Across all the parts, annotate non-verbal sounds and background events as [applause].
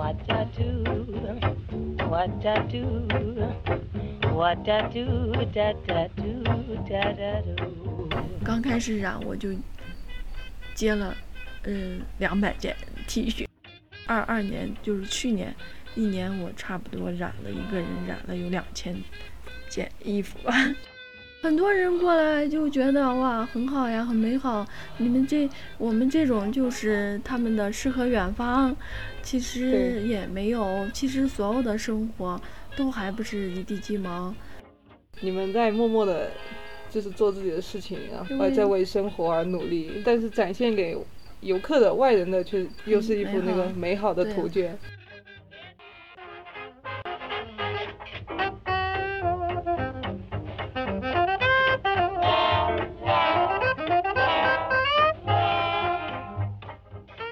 what I do, what I do, what I do, da da do, da da do. 刚开始染我就接了，嗯，两百件 T 恤。二二年就是去年，一年我差不多染了一个人染了有两千件衣服。吧。很多人过来就觉得哇很好呀，很美好。你们这我们这种就是他们的诗和远方，其实也没有。其实所有的生活都还不是一地鸡毛。你们在默默的，就是做自己的事情，然后对在为生活而努力，但是展现给游客的外人的却又是一幅那个美好的图卷。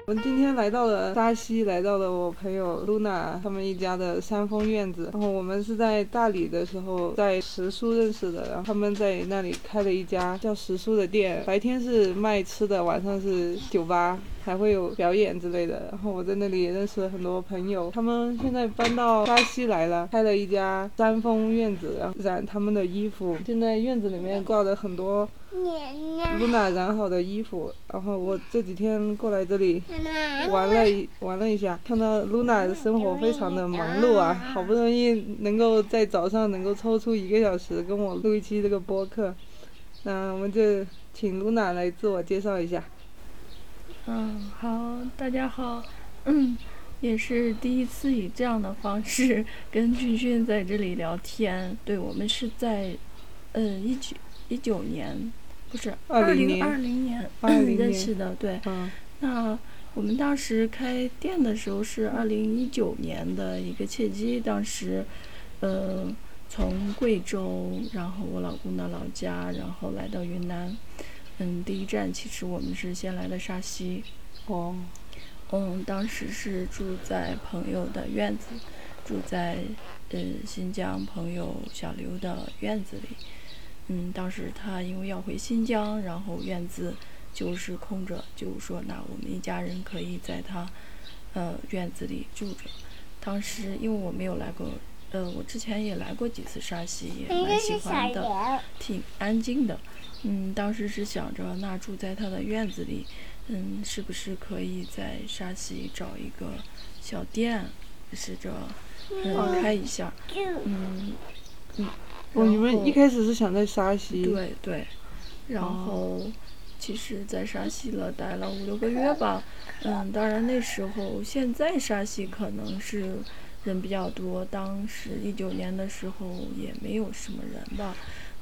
我们今天来到了沙溪，来到了我朋友露娜他们一家的山峰院子。然后我们是在大理的时候在石书认识的，然后他们在那里开了一家叫石书的店，白天是卖吃的，晚上是酒吧，还会有表演之类的。然后我在那里也认识了很多朋友，他们现在搬到巴西来了，开了一家山峰院子，然后染他们的衣服。现在院子里面挂着很多 Luna 染好的衣服，然后我这几天过来这里玩了一玩了一下，看到 Luna 的生活非常的忙碌啊，好不容易能够在早上能够抽出一个小时跟我录一期这个播客，那我们就请 Luna 来自我介绍一下。嗯，好，大家好，嗯，也是第一次以这样的方式跟俊俊在这里聊天。对，我们是在，嗯，一九一九年，不是20年零二零年20认识的，对。嗯那我们当时开店的时候是二零一九年的一个契机，当时，呃，从贵州，然后我老公的老家，然后来到云南。嗯，第一站其实我们是先来的沙溪。哦，嗯，当时是住在朋友的院子，住在呃新疆朋友小刘的院子里。嗯，当时他因为要回新疆，然后院子就是空着，就说那我们一家人可以在他呃院子里住着。当时因为我没有来过，呃，我之前也来过几次沙溪，也蛮喜欢的。挺安静的。嗯，当时是想着，那住在他的院子里，嗯，是不是可以在沙溪找一个小店，试着嗯开一下，嗯嗯。哦，你们一开始是想在沙溪？对对，然哦后其实，在沙溪了待了五六个月吧。嗯，当然那时候，现在沙溪可能是人比较多，当时一九年的时候也没有什么人吧。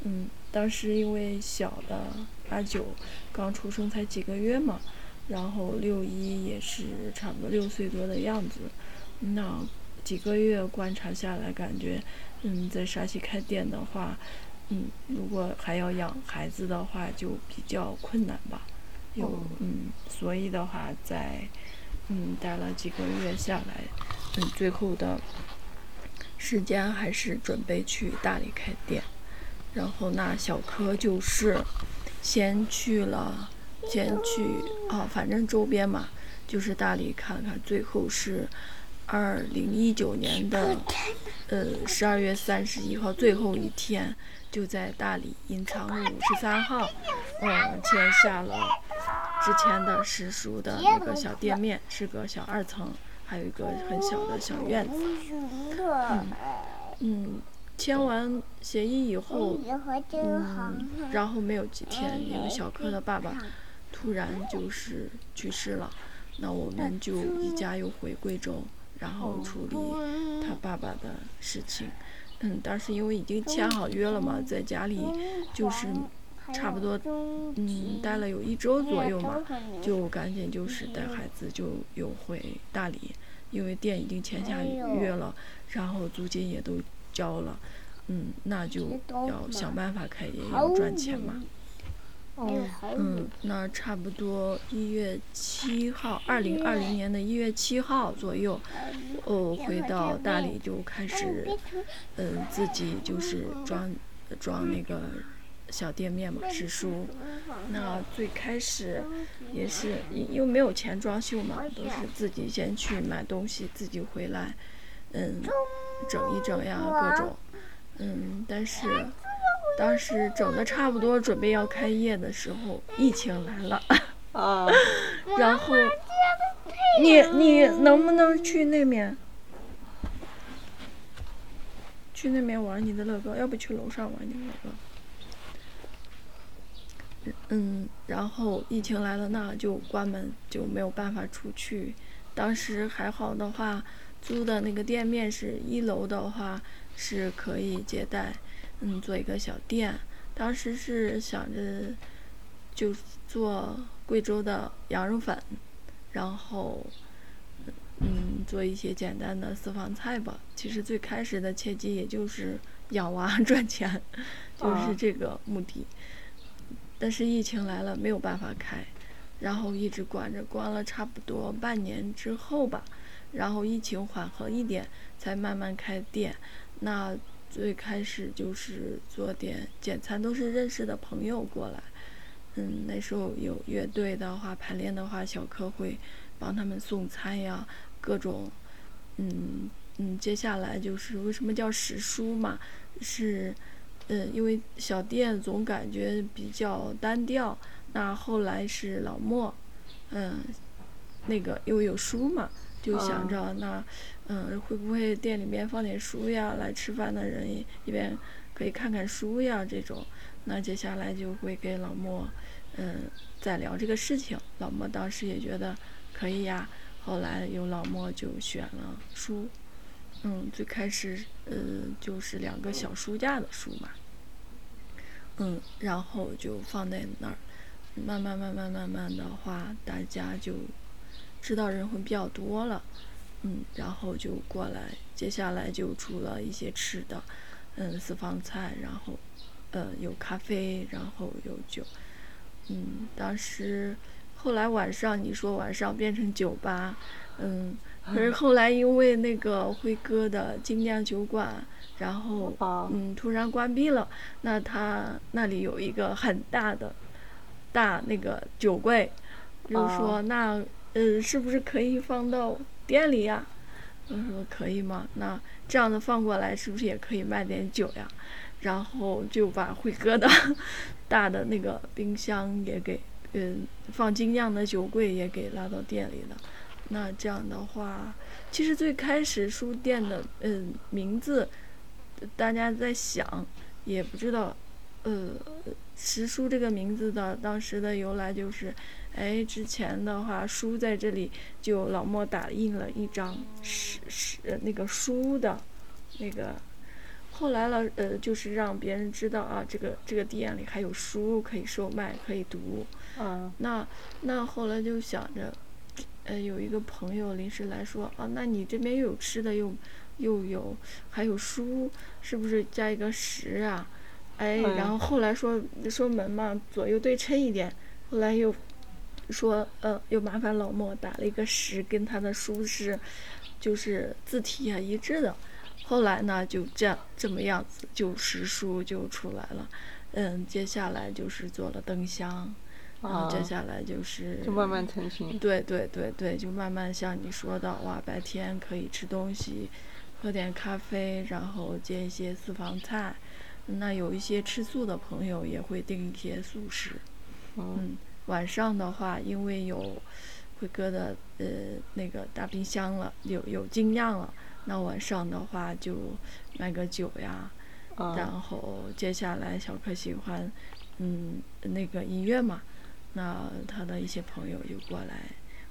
嗯，当时因为小的阿九刚出生才几个月嘛，然后六一也是差不多六岁多的样子，那几个月观察下来，感觉，嗯，在沙溪开店的话，嗯，如果还要养孩子的话，就比较困难吧。有哦嗯，所以的话，在嗯待了几个月下来，嗯，最后的时间还是准备去大理开店。然后那小柯就是先去了，先去啊，反正周边嘛，就是大理看看。最后是二零一九年的呃十二月三十一号最后一天，就在大理银昌路五十三号，嗯，签下了之前的石书的那个小店面，是个小二层，还有一个很小的小院子。嗯嗯，签完协议以后，嗯，然后没有几天，那个小柯的爸爸突然就是去世了，那我们就一家又回贵州，然后处理他爸爸的事情。嗯，当时因为已经签好约了嘛，在家里就是差不多嗯待了有一周左右嘛，就赶紧就是带孩子就又回大理，因为店已经签下约了，然后租金也都交了，嗯，那就要想办法开业，要赚钱嘛。嗯，那差不多一月七号，二零二零年的一月七号左右，哦，回到大理就开始，嗯，自己就是装装那个小店面嘛，史书。那最开始也是因为没有钱装修嘛，都是自己先去买东西，自己回来，嗯，整一整呀，各种，嗯，但是当时整的差不多，准备要开业的时候，疫情来了，啊，[laughs] 然后你你能不能去那面？去那边玩你的乐高，要不去楼上玩你的乐高。嗯，然后疫情来了，那就关门，就没有办法出去。当时还好的话，租的那个店面是一楼的话是可以接待，嗯，做一个小店。当时是想着就做贵州的羊肉粉，然后。嗯，做一些简单的私房菜吧。其实最开始的契机也就是养娃 [laughs] 赚钱，就是这个目的。但是疫情来了，没有办法开，然后一直关着，关了差不多半年之后吧，然后疫情缓和一点，才慢慢开店。那最开始就是做点简餐，都是认识的朋友过来。嗯，那时候有乐队的话，排练的话，小柯会帮他们送餐呀。各种，嗯嗯，接下来就是为什么叫史书嘛？是，嗯，因为小店总感觉比较单调。那后来是老莫，嗯，那个因为有书嘛，就想着那，嗯，会不会店里面放点书呀？来吃饭的人一边可以看看书呀，这种。那接下来就会给老莫，嗯，再聊这个事情。老莫当时也觉得可以呀。后来有老莫就选了书，嗯，最开始呃就是两个小书架的书嘛，嗯，然后就放在那儿，慢慢慢慢慢慢的话，大家就知道人会比较多了，嗯，然后就过来，接下来就出了一些吃的，嗯，私房菜，然后呃有咖啡，然后有酒，嗯，当时。后来晚上你说晚上变成酒吧，嗯，可是后来因为那个辉哥的精酿酒馆，然后嗯突然关闭了，那他那里有一个很大的，大那个酒柜，就说那呃是不是可以放到店里呀？我说可以吗？那这样子放过来是不是也可以卖点酒呀？然后就把辉哥的 [laughs] 大的那个冰箱也给。嗯，放精酿的酒柜也给拉到店里了。那这样的话，其实最开始书店的嗯名字，大家在想，也不知道，呃，石书这个名字的当时的由来就是，哎，之前的话书在这里就老莫打印了一张石石那个书的，那个。后来了，呃，就是让别人知道啊，这个这个店里还有书可以售卖，可以读。嗯。那那后来就想着，呃，有一个朋友临时来说啊，那你这边又有吃的，又又有还有书，是不是加一个十啊？哎，然后后来说说门嘛，左右对称一点。后来又说，呃，又麻烦老莫打了一个十，跟他的书是就是字体啊一致的。后来呢，就这样这么样子，就实书就出来了。嗯，接下来就是做了灯箱，然后接下来就是就慢慢成型。对对对对，就慢慢像你说的，哇，白天可以吃东西，喝点咖啡，然后煎一些私房菜。那有一些吃素的朋友也会订一些素食。嗯，晚上的话，因为有辉哥的呃那个大冰箱了，有有精酿了。那晚上的话就卖个酒呀，然后接下来小柯喜欢，嗯，那个音乐嘛，那他的一些朋友就过来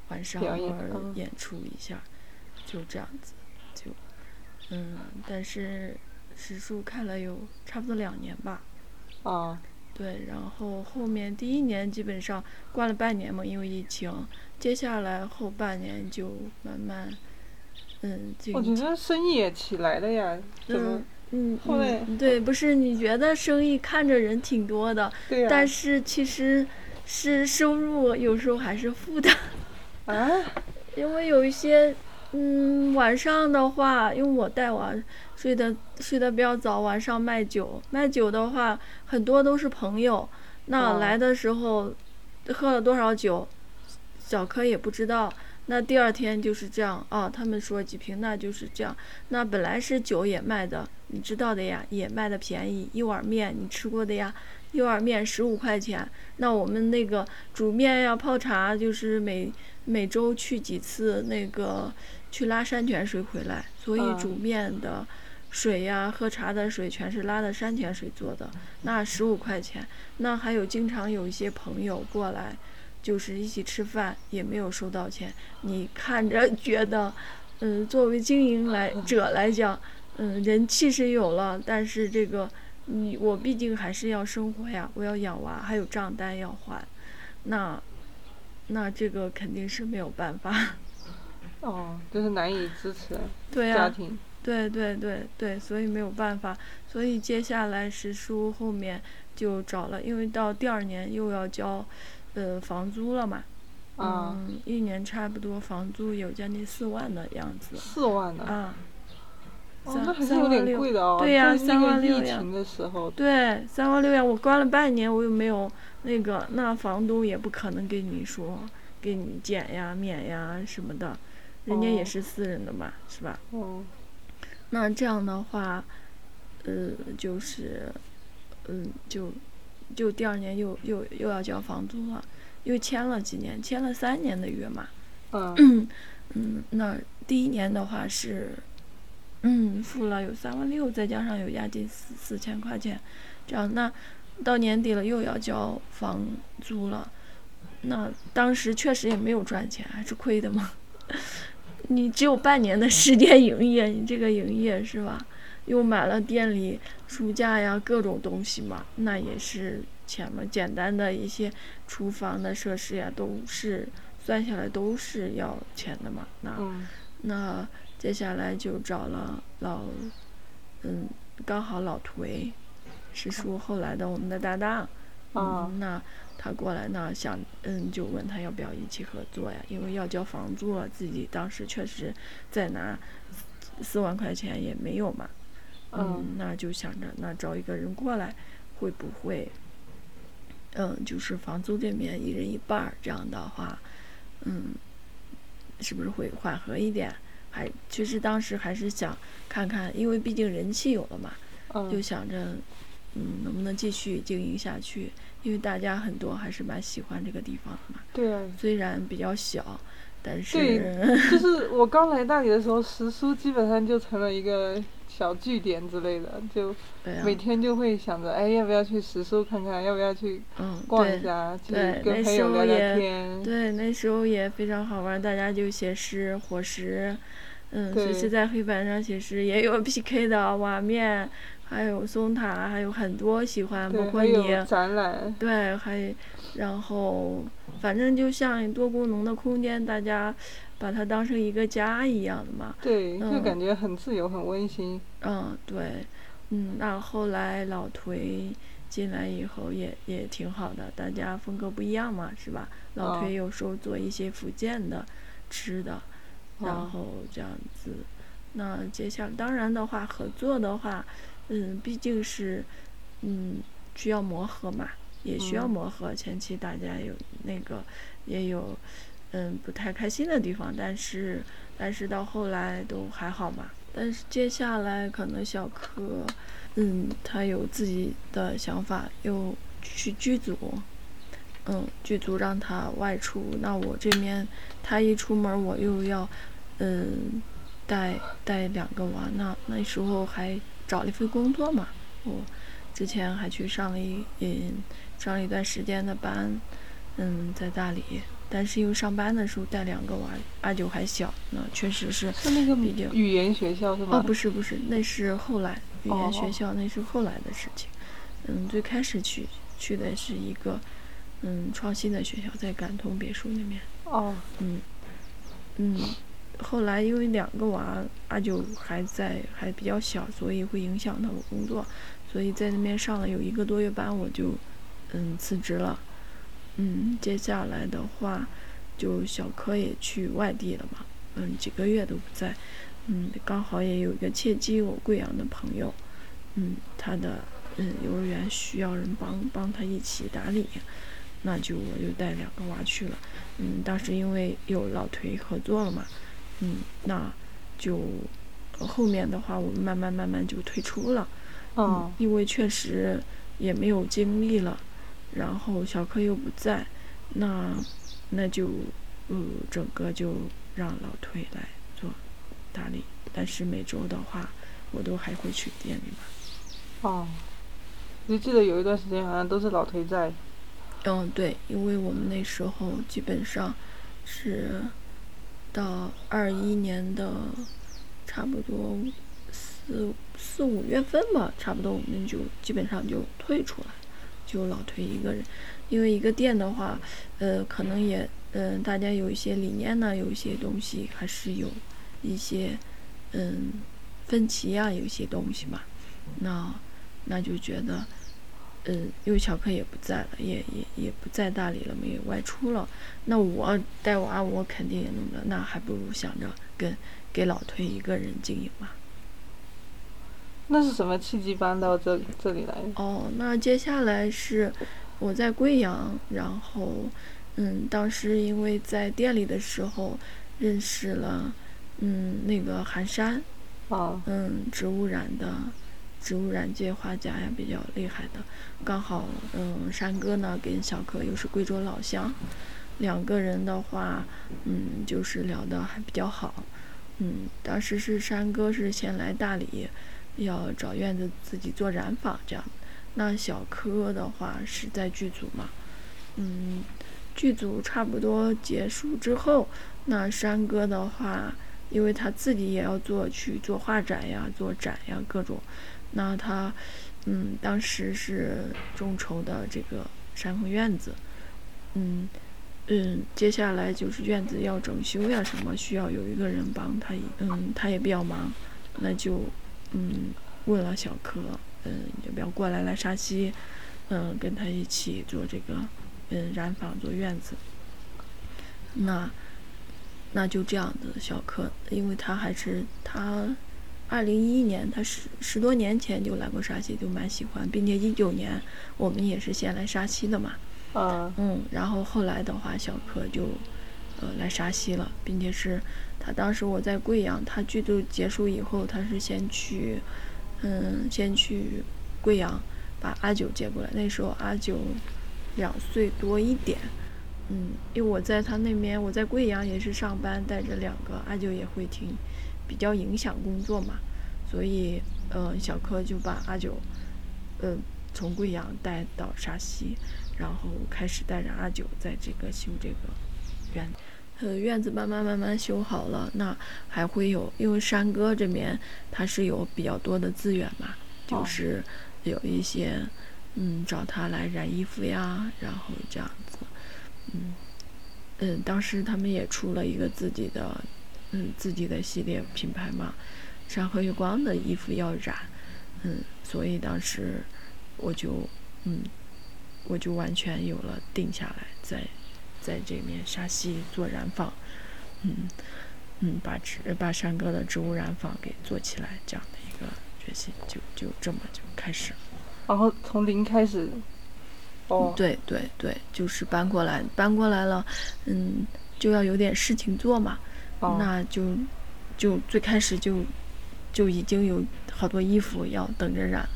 晚上偶尔演出一下，就这样子，就，嗯，但是时数开了有差不多两年吧。啊。对，然后后面第一年基本上关了半年嘛，因为疫情，接下来后半年就慢慢。嗯，我觉得生意也起来了呀，嗯嗯，后来对，不是你觉得生意看着人挺多的，对但是其实是收入有时候还是负的，啊，[laughs] 因为有一些嗯，晚上的话，因为我带娃睡得睡得比较早，晚上卖酒，卖酒的话，很多都是朋友。那来的时候，喝了多少酒，小柯也不知道。那第二天就是这样啊，他们说几瓶，那就是这样。那本来是酒也卖的，你知道的呀，也卖的便宜。一碗面你吃过的呀，一碗面十五块钱。那我们那个煮面呀、泡茶，就是每每周去几次那个去拉山泉水回来，所以煮面的水呀、喝茶的水全是拉的山泉水做的。那十五块钱。那还有经常有一些朋友过来。就是一起吃饭也没有收到钱，你看着觉得，嗯，作为经营来者来讲，嗯，人气是有了，但是这个，你我毕竟还是要生活呀，我要养娃，还有账单要还，那，那这个肯定是没有办法。[laughs] 哦，就是难以支持 [laughs] 家庭。对对对对，所以没有办法，所以接下来石叔后面就找了，因为到第二年又要交。呃，房租了嘛？嗯，一年差不多房租有将近四万的样子。四万的啊？哦，那还是有点贵的哦。对呀，三万六呀。疫情的时候。对，三万六呀！我关了半年，我又没有那个，那房东也不可能给你说给你减呀、免呀什么的，人家也是私人的嘛，是吧？哦。那这样的话，呃，就是，嗯，就。就第二年又又又要交房租了，又签了几年，签了三年的约嘛。嗯。嗯，那第一年的话是，嗯，付了有三万六，再加上有押金四四千块钱，这样那到年底了又要交房租了，那当时确实也没有赚钱，还是亏的嘛。[laughs] 你只有半年的时间营业，你这个营业是吧？又买了店里书架呀，各种东西嘛，那也是钱嘛。简单的一些厨房的设施呀，都是算下来都是要钱的嘛。那那接下来就找了老，嗯，刚好老颓，是叔后来的我们的搭档。嗯，那他过来呢，想嗯，就问他要不要一起合作呀？因为要交房租啊，自己当时确实再拿四万块钱也没有嘛。嗯，那就想着那找一个人过来，会不会，嗯，就是房租这边一人一半儿，这样的话，嗯，是不是会缓和一点？还其实当时还是想看看，因为毕竟人气有了嘛，就想着，嗯，能不能继续经营下去？因为大家很多还是蛮喜欢这个地方的嘛。对啊。虽然比较小，但是。对，就是 [laughs] 我刚来大理的时候，石书基本上就成了一个。小据点之类的，就每天就会想着，哎，要不要去石书看看？要不要去逛一下？去跟朋友聊聊天。对，那时候也非常好玩，大家就写诗、伙食，嗯，随时在黑板上写诗，也有 [laughs] PK 的瓦面，还有松塔，还有很多喜欢，包括你。展览。对，还然后反正就像多功能的空间，大家。把它当成一个家一样的嘛，对，就感觉很自由，很温馨。嗯，对，嗯，那后来老颓进来以后也也挺好的，大家风格不一样嘛，是吧？老颓有时候做一些福建的吃的，然后这样子。那接下来当然的话，合作的话，嗯，毕竟是嗯需要磨合嘛，也需要磨合。前期大家有那个也有。嗯，不太开心的地方，但是，但是到后来都还好嘛。但是接下来可能小柯，嗯，他有自己的想法，又去剧组，嗯，剧组让他外出，那我这边他一出门，我又要，嗯，带带两个娃，那那时候还找了一份工作嘛，我之前还去上了一嗯上了一段时间的班，嗯，在大理。但是因为上班的时候带两个娃，阿九还小，那确实是。是那个语言学校是吗？哦，不是不是，那是后来语言学校，那是后来的事情。嗯，最开始去去的是一个嗯创新的学校，在感通别墅那边。哦。嗯嗯，后来因为两个娃，阿九还在还比较小，所以会影响到我工作，所以在那边上了有一个多月班，我就嗯辞职了。嗯，接下来的话，就小柯也去外地了嘛。嗯几个月都不在，嗯刚好也有一个契机，我贵阳的朋友，嗯他的嗯幼儿园需要人帮帮他一起打理，那就我就带两个娃去了，嗯当时因为有老颓合作了嘛，嗯那就后面的话我们慢慢慢慢就退出了，嗯因为确实也没有精力了，然后小柯又不在，那那就。嗯，整个就让老推来做打理，但是每周的话，我都还会去店里嘛。哦，就记得有一段时间好像都是老推在。嗯，对，因为我们那时候基本上是到二一年的差不多四四五月份吧，差不多我们就基本上就退出来，就老推一个人，因为一个店的话，呃，可能也。嗯，大家有一些理念呢，有一些东西还是有一些嗯分歧啊，有一些东西嘛。那那就觉得，嗯，因为小克也不在了，也也也不在大理了，没有外出了。那我带娃，我肯定也弄的，那还不如想着跟给老推一个人经营嘛。那是什么契机搬到这这里来？哦，那接下来是我在贵阳，然后。嗯，当时因为在店里的时候认识了，嗯，那个寒山，哦，嗯，植物染的，植物染界画家呀，比较厉害的。刚好，嗯，山哥呢跟小柯又是贵州老乡，两个人的话，嗯，就是聊的还比较好。嗯，当时是山哥是先来大理，要找院子自己做染坊这样。那小柯的话是在剧组嘛，嗯。剧组差不多结束之后，那山哥的话，因为他自己也要做去做画展呀、做展呀各种，那他，嗯，当时是众筹的这个山峰院子，嗯嗯，接下来就是院子要整修呀什么，需要有一个人帮他，嗯，他也比较忙，那就嗯问了小柯，嗯，要不要过来来沙溪，嗯，跟他一起做这个。嗯，染坊做院子，那那就这样子。小柯，因为他还是他，二零一一年，他十十多年前就来过沙溪，就蛮喜欢，并且一九年我们也是先来沙溪的嘛。嗯。嗯，然后后来的话，小柯就呃来沙溪了，并且是他当时我在贵阳，他剧组结束以后，他是先去嗯先去贵阳把阿九接过来，那时候阿九。两岁多一点，嗯，因为我在他那边，我在贵阳也是上班，带着两个阿九也会挺比较影响工作嘛，所以，呃，小柯就把阿九，呃，从贵阳带到沙溪，然后开始带着阿九在这个修这个院，呃，院子慢慢慢慢修好了，那还会有，因为山哥这边他是有比较多的资源嘛，就是有一些。嗯，找他来染衣服呀，然后这样子，嗯，嗯，当时他们也出了一个自己的，嗯，自己的系列品牌嘛，山河月光的衣服要染，嗯，所以当时我就，嗯，我就完全有了定下来，在在这面沙溪做染坊，嗯，嗯，把植把山哥的植物染坊给做起来，这样的一个决心，就就这么就开始。然后从零开始，哦，对对对，就是搬过来，搬过来了，嗯，就要有点事情做嘛，那就就最开始就就已经有好多衣服要等着染，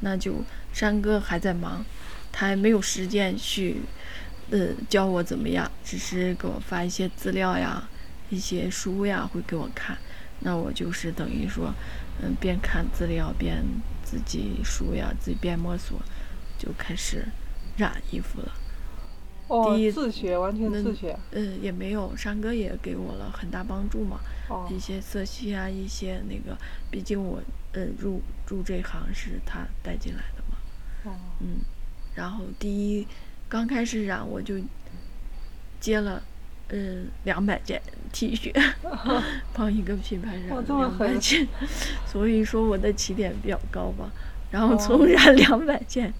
那就山哥还在忙，他还没有时间去，呃，教我怎么样，只是给我发一些资料呀，一些书呀会给我看，那我就是等于说，嗯，边看资料边。自己书呀，自己边摸索，就开始染衣服了。哦，自学，完全自学。嗯，也没有，山哥也给我了很大帮助嘛。哦。一些色系啊，一些那个，毕竟我呃入入这行是他带进来的嘛。哦。嗯，然后第一刚开始染我就接了。嗯，两百件 T 恤，[laughs] 帮一个品牌染两百件，所以说我的起点比较高吧。然后从染两百件，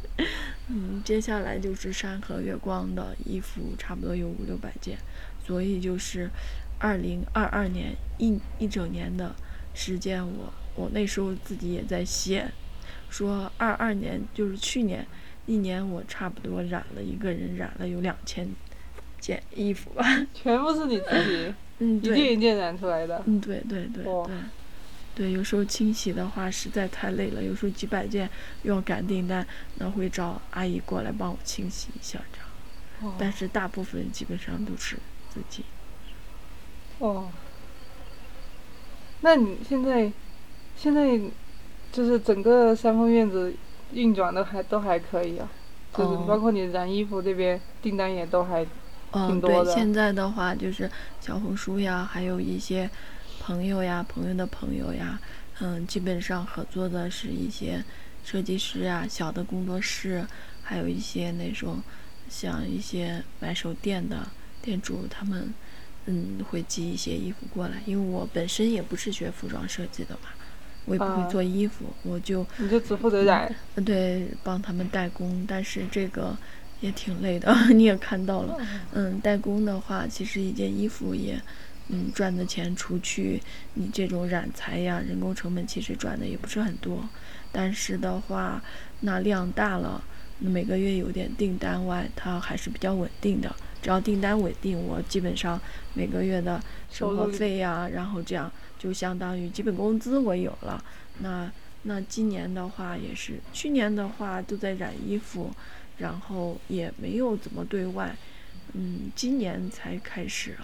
嗯，接下来就是山河月光的衣服，差不多有五六百件，所以就是，二零二二年一一整年的时间，我我那时候自己也在写，说二二年就是去年一年，我差不多染了一个人染了有两千件衣服吧。[laughs] 全部是你自己，嗯，一件一件染出来的。嗯，对对对对。对，有时候清洗的话实在太累了，有时候几百件要赶订单，那会找阿姨过来帮我清洗一下这样。但是大部分基本上都是自己。哦。那你现在，现在就是整个三丰院子运转的还都还可以啊，就是包括你染衣服这边订单也都还挺多的。对，现在的话就是小红书呀，还有一些。朋友呀，朋友的朋友呀，嗯，基本上合作的是一些设计师呀，小的工作室，还有一些那种像一些买手店的店主，他们嗯会寄一些衣服过来。因为我本身也不是学服装设计的嘛，我也不会做衣服，我就你就只负责染，对，帮他们代工。但是这个也挺累的，[laughs] 你也看到了，嗯，代工的话，其实一件衣服也。嗯，赚的钱除去你这种染材呀、人工成本，其实赚的也不是很多。但是的话，那量大了，每个月有点订单外，它还是比较稳定的。只要订单稳定，我基本上每个月的生活费呀，然后这样就相当于基本工资我有了。那那今年的话也是，去年的话都在染衣服，然后也没有怎么对外。嗯，今年才开始。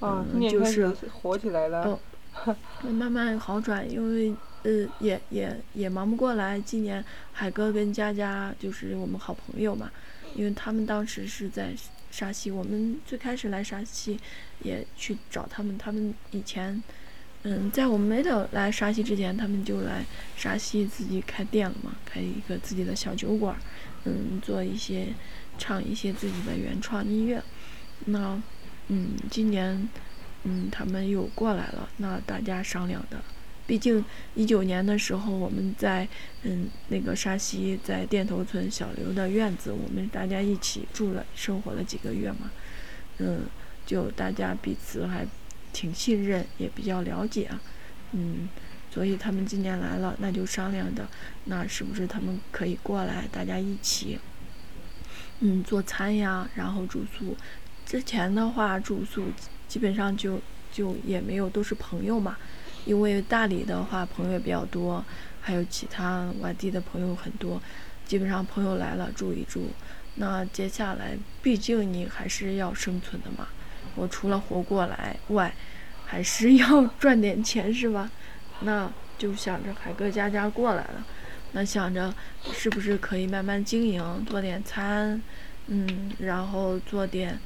嗯，就是火起来了。嗯，慢慢好转，因为呃，也也也忙不过来。今年海哥跟佳佳就是我们好朋友嘛，因为他们当时是在沙溪，我们最开始来沙溪也去找他们。他们以前，嗯，在我们没有来沙溪之前，他们就来沙溪自己开店了嘛，开一个自己的小酒馆，嗯，做一些唱一些自己的原创音乐，那。嗯，今年，嗯，他们又过来了。那大家商量的，毕竟一九年的时候，我们在嗯那个沙溪，在店头村小刘的院子，我们大家一起住了，生活了几个月嘛。嗯，就大家彼此还挺信任，也比较了解。嗯，所以他们今年来了，那就商量的，那是不是他们可以过来，大家一起，嗯，做餐呀，然后住宿。之前的话住宿基本上就就也没有，都是朋友嘛。因为大理的话朋友也比较多，还有其他外地的朋友很多，基本上朋友来了住一住。那接下来毕竟你还是要生存的嘛，我除了活过来外，还是要 [laughs] 赚点钱是吧？那就想着海哥家家过来了，那想着是不是可以慢慢经营，做点餐，嗯，然后做点。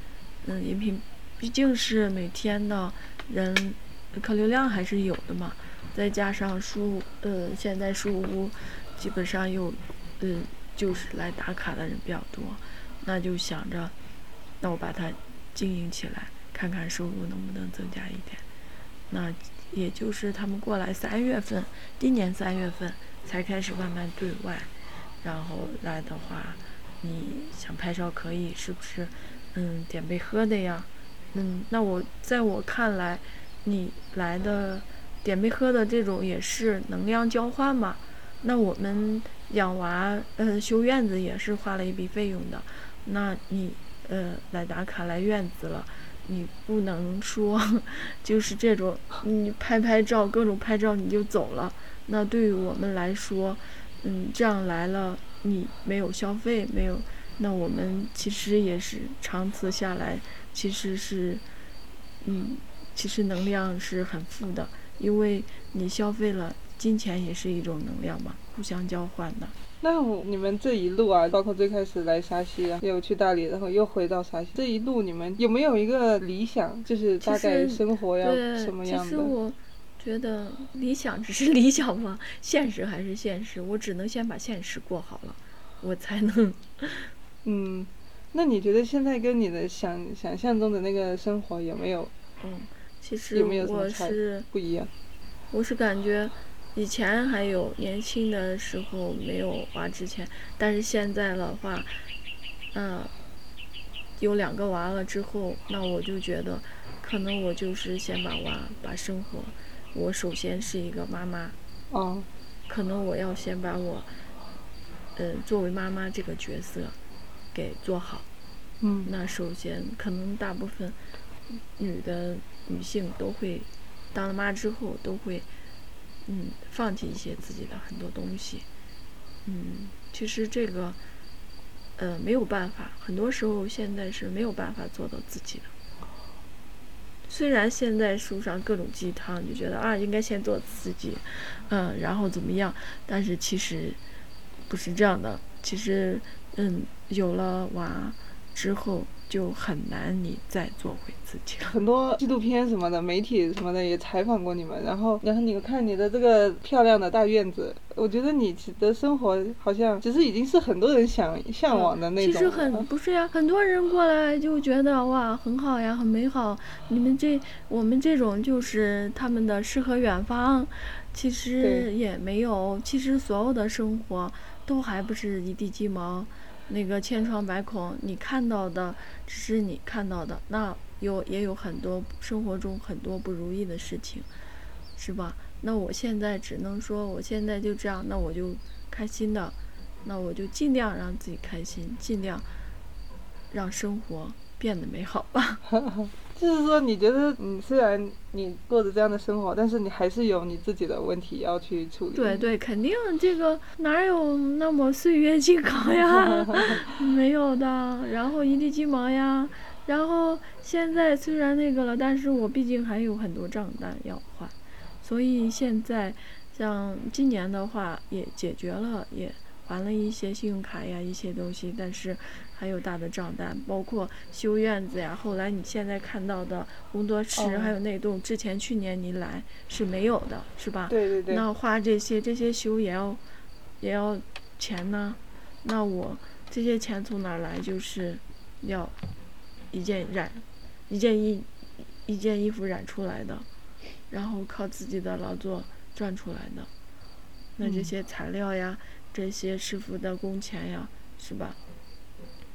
嗯，饮品毕竟是每天的人客流量还是有的嘛，再加上书呃，现在书屋基本上又嗯，就是来打卡的人比较多，那就想着，那我把它经营起来，看看收入能不能增加一点。那也就是他们过来三月份，今年三月份才开始慢慢对外，然后来的话，你想拍照可以，是不是？嗯，点杯喝的呀。嗯，那我在我看来，你来的点杯喝的这种也是能量交换嘛。那我们养娃，嗯，修院子也是花了一笔费用的。那你，呃，来打卡来院子了，你不能说 [laughs] 就是这种，你拍拍照，各种拍照你就走了。那对于我们来说，嗯，这样来了，你没有消费，没有。那我们其实也是长此下来，其实是，嗯，其实能量是很负的，因为你消费了，金钱也是一种能量嘛，互相交换的。那你们这一路啊，包括最开始来沙溪啊，又去大理，然后又回到沙溪，这一路你们有没有一个理想，就是大概生活要什么样的？其实我觉得理想只是理想嘛，现实还是现实，我只能先把现实过好了，我才能。[laughs] 嗯，那你觉得现在跟你的想想象中的那个生活有没有？嗯，其实我是不一样。我是感觉以前还有年轻的时候没有娃之前，但是现在的话，嗯，有两个娃了之后，那我就觉得可能我就是先把娃把生活，我首先是一个妈妈，哦，可能我要先把我，呃，作为妈妈这个角色给做好。嗯，那首先可能大部分女的女性都会当了妈之后都会，嗯，放弃一些自己的很多东西。嗯，其实这个，呃，没有办法，很多时候现在是没有办法做到自己的。虽然现在书上各种鸡汤，就觉得啊，应该先做自己，嗯，然后怎么样？但是其实不是这样的。其实，嗯，有了娃之后。就很难，你再做回自己了。很多纪录片什么的，媒体什么的也采访过你们，然后，然后你看你的这个漂亮的大院子，我觉得你的生活好像其实已经是很多人想向往的那种。其实很不是呀，很多人过来就觉得哇很好呀，很美好。你们这我们这种就是他们的诗和远方，其实也没有。其实所有的生活都还不是一地鸡毛。那个千疮百孔，你看到的只是你看到的，那有也有很多生活中很多不如意的事情，是吧？那我现在只能说，我现在就这样，那我就开心的，那我就尽量让自己开心，尽量让生活变得美好吧。[laughs] 就是说，你觉得你虽然你过着这样的生活，但是你还是有你自己的问题要去处理。对对，肯定这个哪有那么岁月静好呀？[laughs] 没有的。然后一地鸡毛呀。然后现在虽然那个了，但是我毕竟还有很多账单要还，所以现在像今年的话也解决了，也还了一些信用卡呀一些东西，但是。还有大的账单，包括修院子呀。后来你现在看到的工作室，还有那栋，之前去年你来是没有的，是吧？对对对。那花这些，这些修也要，也要钱呢。那我这些钱从哪来？就是要一件染，一件衣，一件衣服染出来的，然后靠自己的劳作赚出来的。那这些材料呀，这些师傅的工钱呀，是吧？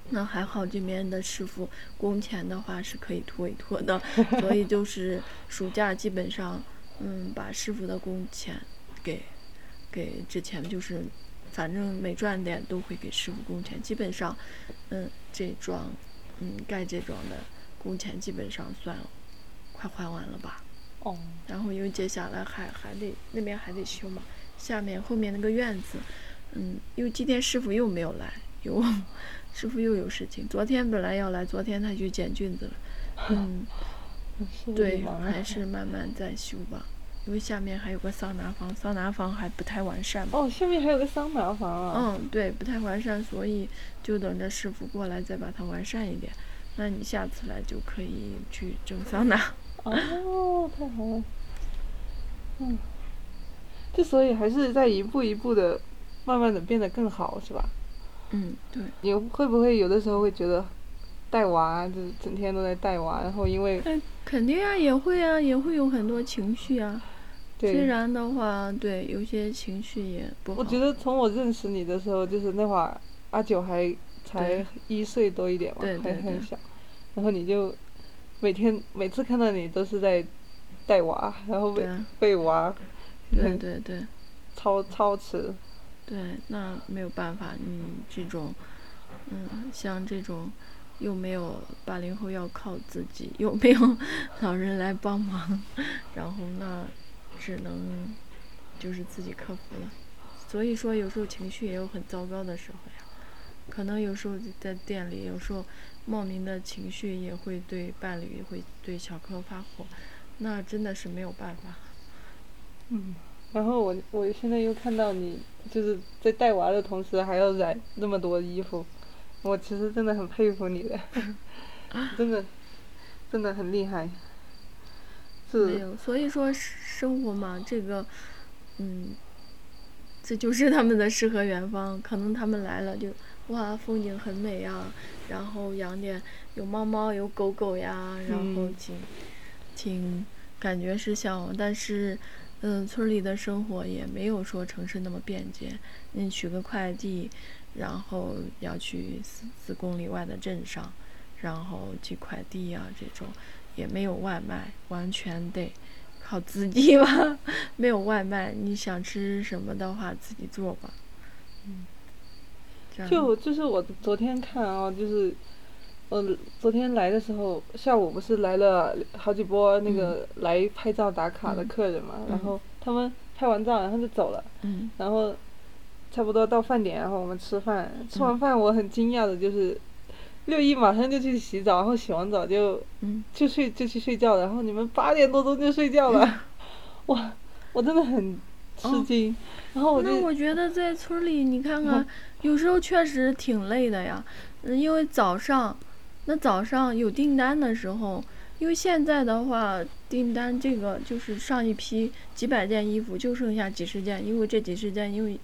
那还好，这边的师傅工钱的话是可以拖一拖的，[laughs] 所以就是暑假基本上，嗯，把师傅的工钱给给之前就是，反正每赚点都会给师傅工钱，基本上，嗯，这桩，嗯，盖这桩的工钱基本上算快还完了吧。哦。然后因为接下来还还得那边还得修嘛，下面后面那个院子，嗯，因为今天师傅又没有来，有。师傅又有事情，昨天本来要来，昨天他去捡菌子了。[laughs] 嗯，对，还是慢慢再修吧，因为下面还有个桑拿房，桑拿房还不太完善。哦，下面还有个桑拿房啊。嗯，对，不太完善，所以就等着师傅过来再把它完善一点。那你下次来就可以去整桑拿。哦，太好了。嗯，之所以还是在一步一步的，慢慢的变得更好，是吧？嗯，对。你会不会有的时候会觉得带娃，就是整天都在带娃，然后因为……肯定啊，也会啊，也会有很多情绪啊。对。虽然的话，对，有些情绪也不好。我觉得从我认识你的时候，就是那会儿阿九还才一岁多一点嘛，还很小，然后你就每天每次看到你都是在带娃，然后喂喂娃，对对对，操操持。对，那没有办法，你这种，嗯，像这种，又没有八零后要靠自己，又没有老人来帮忙，然后那只能就是自己克服了。所以说，有时候情绪也有很糟糕的时候呀。可能有时候在店里，有时候莫名的情绪也会对伴侣，也会对小柯发火，那真的是没有办法。嗯。然后我我现在又看到你就是在带娃的同时还要染那么多衣服，我其实真的很佩服你的，[laughs] 真的，真的很厉害。没有，所以说生活嘛，这个，嗯，这就是他们的诗和远方。可能他们来了就哇，风景很美呀，然后养点有猫猫有狗狗呀，然后挺，挺感觉是向往，但是。嗯，村里的生活也没有说城市那么便捷。你取个快递，然后要去四四公里外的镇上，然后寄快递呀，这种也没有外卖，完全得靠自己吧。[laughs] 没有外卖，你想吃什么的话，自己做吧。嗯。就就是我昨天看啊，就是，呃，昨天来的时候，下午不是来了好几波那个来拍照打卡的客人嘛，然后他们拍完照然后就走了，然后差不多到饭点，然后我们吃饭，吃完饭我很惊讶的就是，六一马上就去洗澡，然后洗完澡就就睡就去睡觉，然后你们八点多钟就睡觉了，[laughs] 哇，我真的很吃惊。然后我那我觉得在村里，你看看，有时候确实挺累的呀。嗯，因为早上，那早上有订单的时候，因为现在的话，订单这个就是上一批几百件衣服就剩下几十件，因为这几十件因为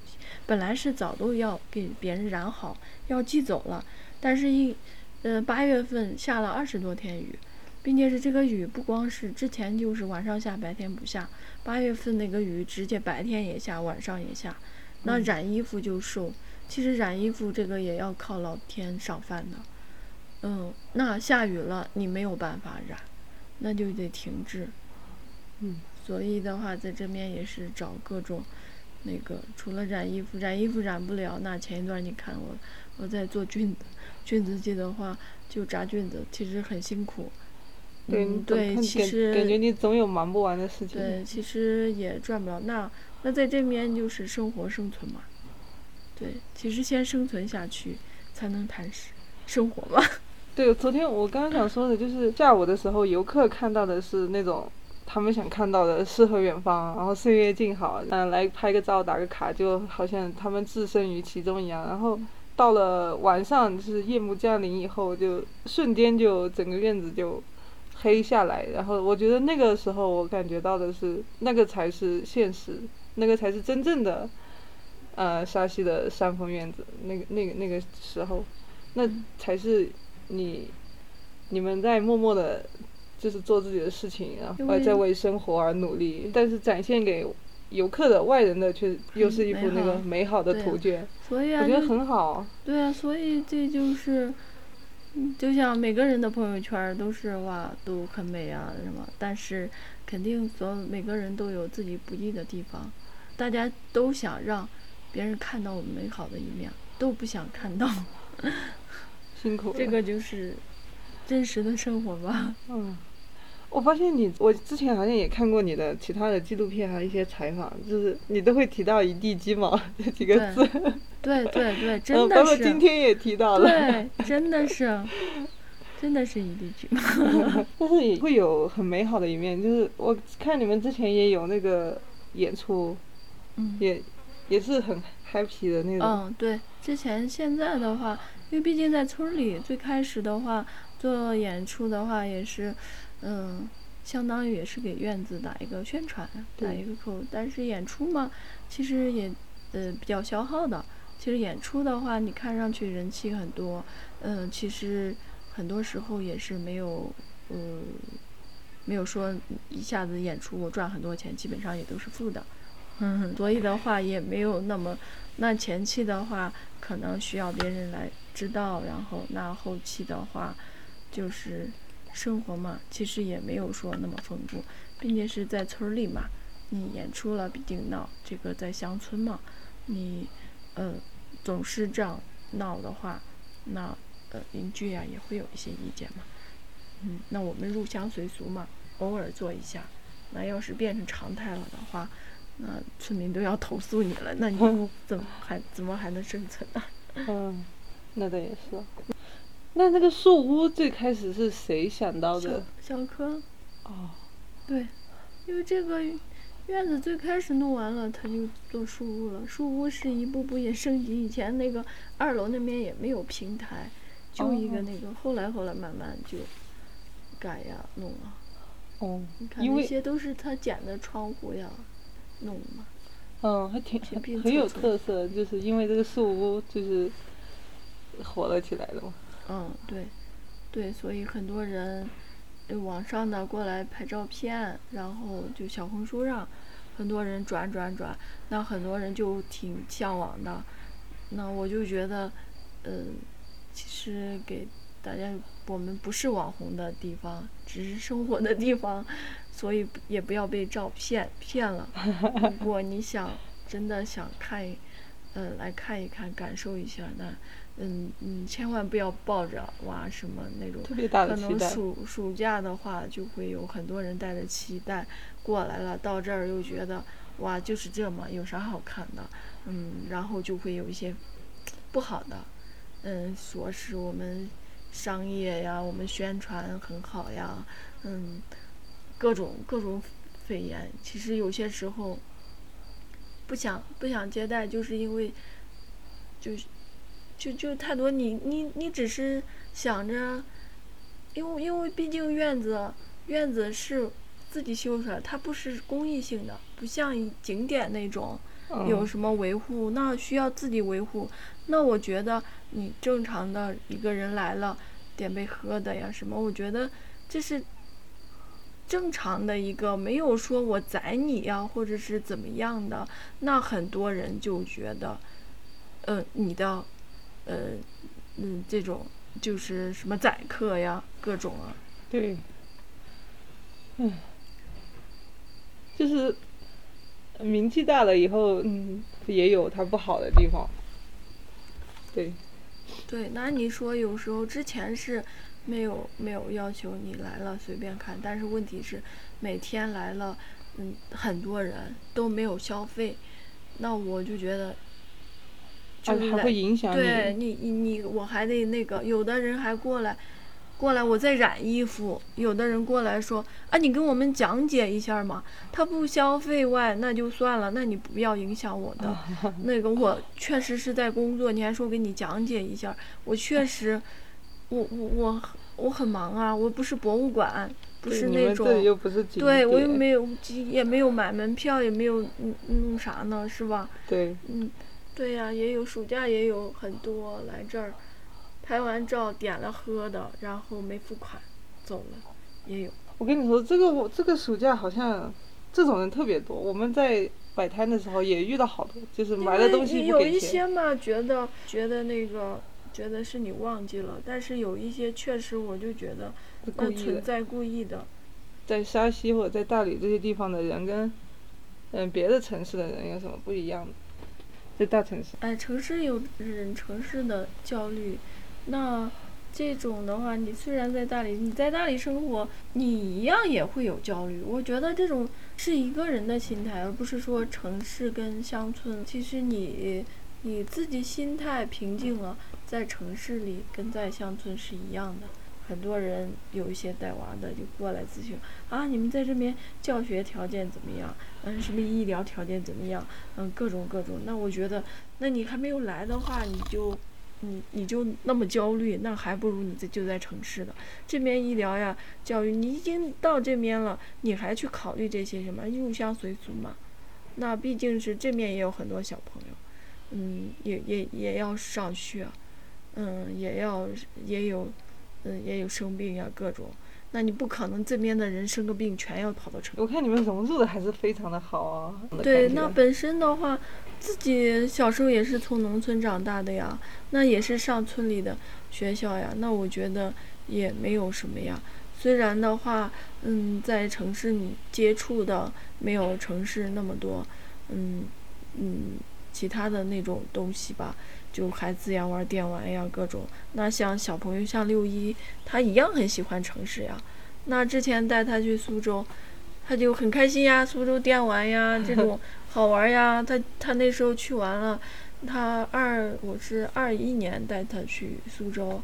本来是早都要给别人染好要寄走了，但是一，呃八月份下了二十多天雨。并且是这个雨不光是之前就是晚上下白天不下，八月份那个雨直接白天也下晚上也下，那染衣服就受。其实染衣服这个也要靠老天赏饭的，嗯，那下雨了你没有办法染，那就得停滞。嗯，所以的话在这边也是找各种那个除了染衣服，染衣服染不了，那前一段你看我我在做菌子，菌子机的话就扎菌子，其实很辛苦。嗯，对，其实感觉你总有忙不完的事情。对，其实也赚不了。那那在这边就是生活生存嘛。对，其实先生存下去，才能谈生生活嘛。对，昨天我刚刚想说的就是下午的时候，游客看到的是那种他们想看到的诗和远方，然后岁月静好，嗯，来拍个照打个卡，就好像他们置身于其中一样。然后到了晚上，就是夜幕降临以后，就瞬间就整个院子就。黑下来，然后我觉得那个时候我感觉到的是，那个才是现实，那个才是真正的，呃，沙溪的山峰院子，那个那个那个时候，那才是你，你们在默默的，就是做自己的事情，然后在为生活而努力，但是展现给游客的外人的却又是一幅那个美好的图卷，所以啊，我觉得很好。对啊，所以这就是。就像每个人的朋友圈都是哇，都很美啊什么，但是肯定所有每个人都有自己不易的地方，大家都想让别人看到我们美好的一面，都不想看到辛苦。这个就是真实的生活吧。嗯。我发现你，我之前好像也看过你的其他的纪录片还有一些采访，就是你都会提到一地鸡毛 [laughs] 这几个字。对对对，真的是。包括今天也提到了。对，真的是，真的是一地鸡毛。[laughs] 但是也会有很美好的一面，就是我看你们之前也有那个演出，嗯，也也是很 happy 的那种。嗯，对，之前现在的话，因为毕竟在村里，最开始的话做演出的话也是。嗯，相当于也是给院子打一个宣传，打一个口。但是演出嘛，其实也呃比较消耗的。其实演出的话，你看上去人气很多，嗯，其实很多时候也是没有，呃，没有说一下子演出我赚很多钱，基本上也都是负的。嗯，所以的话也没有那么，那前期的话可能需要别人来知道，然后那后期的话就是。生活嘛，其实也没有说那么丰富，并且是在村里嘛，你演出了必定闹。这个在乡村嘛，你，呃，总是这样闹的话，那呃邻居呀也会有一些意见嘛。嗯，那我们入乡随俗嘛，偶尔做一下。那要是变成常态了的话，那村民都要投诉你了，那你 [laughs] 怎么还怎么还能生存呢？[laughs] 嗯，那倒也是。那那个树屋最开始是谁想到的？小柯。哦。对，因为这个院子最开始弄完了，他就做树屋了。树屋是一步步也升级，以前那个二楼那边也没有平台，就一个那个。后来后来慢慢就改呀弄了。哦。你看那些都是他剪的窗户呀，弄嘛。嗯，还挺很有特色，就是因为这个树屋就是火了起来了嘛。嗯，对，对，所以很多人，网上的过来拍照片，然后就小红书上，很多人转转转，那很多人就挺向往的，那我就觉得，嗯，其实给大家我们不是网红的地方，只是生活的地方，所以也不要被照片骗了。[laughs] 如果你想真的想看，嗯，来看一看，感受一下，那嗯嗯，千万不要抱着哇什么那种，可能暑暑假的话就会有很多人带着期待过来了，到这儿又觉得哇就是这么有啥好看的，嗯，然后就会有一些不好的，嗯，说是我们。商业呀，我们宣传很好呀，嗯，各种各种肺炎，其实有些时候不想不想接待，就是因为就是就就太多，你你你只是想着，因为因为毕竟院子院子是自己修出来，它不是公益性的，不像景点那种有什么维护，那需要自己维护。那我觉得你正常的一个人来了，点杯喝的呀什么，我觉得这是正常的一个，没有说我宰你呀，或者是怎么样的。那很多人就觉得，嗯，你的，呃，嗯，这种就是什么宰客呀，各种啊。对。嗯。就是名气大了以后，嗯，也有它不好的地方。对，对，那你说有时候之前是没有没有要求你来了随便看，但是问题是每天来了，嗯，很多人都没有消费，那我就觉得，就是会影响对你你你我还得那个，有的人还过来。过来，我在染衣服。有的人过来说：“啊，你跟我们讲解一下嘛。”他不消费外，那就算了。那你不要影响我的 [laughs] 那个，我确实是在工作。你还说给你讲解一下，我确实，我我我我很忙啊。我不是博物馆，不是那种，对我又没有也没有买门票，也没有弄啥呢，是吧？对。嗯，对呀，也有暑假也有很多来这儿。拍完照点了喝的，然后没付款，走了，也有。我跟你说，这个我这个暑假好像这种人特别多。我们在摆摊的时候也遇到好多，就是买了东西有一些嘛，觉得觉得那个觉得是你忘记了，但是有一些确实我就觉得那存在故意的。在沙溪或者在大理这些地方的人跟嗯别的城市的人有什么不一样的？在大城市。哎，城市有人城市的焦虑。那这种的话，你虽然在大理，你在大理生活，你一样也会有焦虑。我觉得这种是一个人的心态，而不是说城市跟乡村。其实你你自己心态平静了，在城市里跟在乡村是一样的。很多人有一些带娃的就过来咨询啊，你们在这边教学条件怎么样？嗯，什么医疗条件怎么样？嗯，各种各种。那我觉得，那你还没有来的话，你就。你你就那么焦虑，那还不如你在就在城市的这边医疗呀、教育，你已经到这边了，你还去考虑这些什么入乡随俗嘛？那毕竟是这面也有很多小朋友，嗯，也也也要上学，嗯，也要也有，嗯，也有生病呀各种。那你不可能这边的人生个病全要跑到城。我看你们融入的还是非常的好啊。对，那本身的话，自己小时候也是从农村长大的呀，那也是上村里的学校呀，那我觉得也没有什么呀。虽然的话，嗯，在城市里接触的没有城市那么多，嗯嗯，其他的那种东西吧。就孩子呀，玩电玩呀，各种。那像小朋友，像六一，他一样很喜欢城市呀。那之前带他去苏州，他就很开心呀，苏州电玩呀，这种 [laughs] 好玩呀。他他那时候去玩了，他二我是二一年带他去苏州，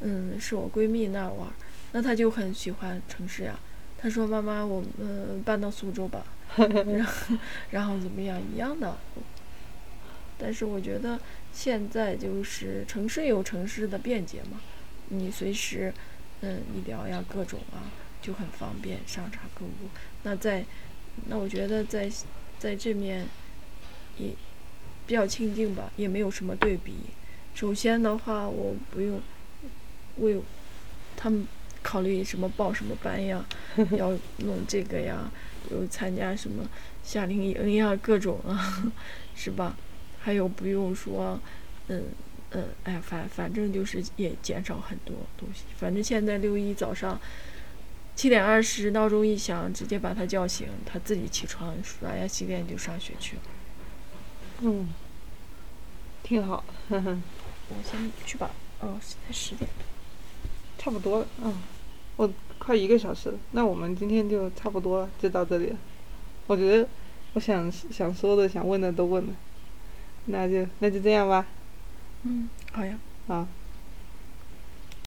嗯，是我闺蜜那玩，那他就很喜欢城市呀。他说：“妈妈，我们搬到苏州吧。” [laughs] 然后 [laughs] 然后怎么样？一样的。但是我觉得。现在就是城市有城市的便捷嘛，你随时，嗯，医疗呀各种啊就很方便，商场购物。那在，那我觉得在，在这面，也比较清静吧，也没有什么对比。首先的话，我不用为他们考虑什么报什么班呀，[laughs] 要弄这个呀，有参加什么夏令营呀，各种啊，[laughs] 是吧？还有不用说，嗯，嗯，哎，反反正就是也减少很多东西。反正现在六一早上七点二十闹钟一响，直接把他叫醒，他自己起床刷牙洗脸就上学去了。嗯，挺好。呵呵我先去吧。哦，现在十点。差不多了。嗯，我快一个小时了。那我们今天就差不多了，就到这里了。我觉得我想想说的、想问的都问了，那就那就这样吧。嗯，好呀。好。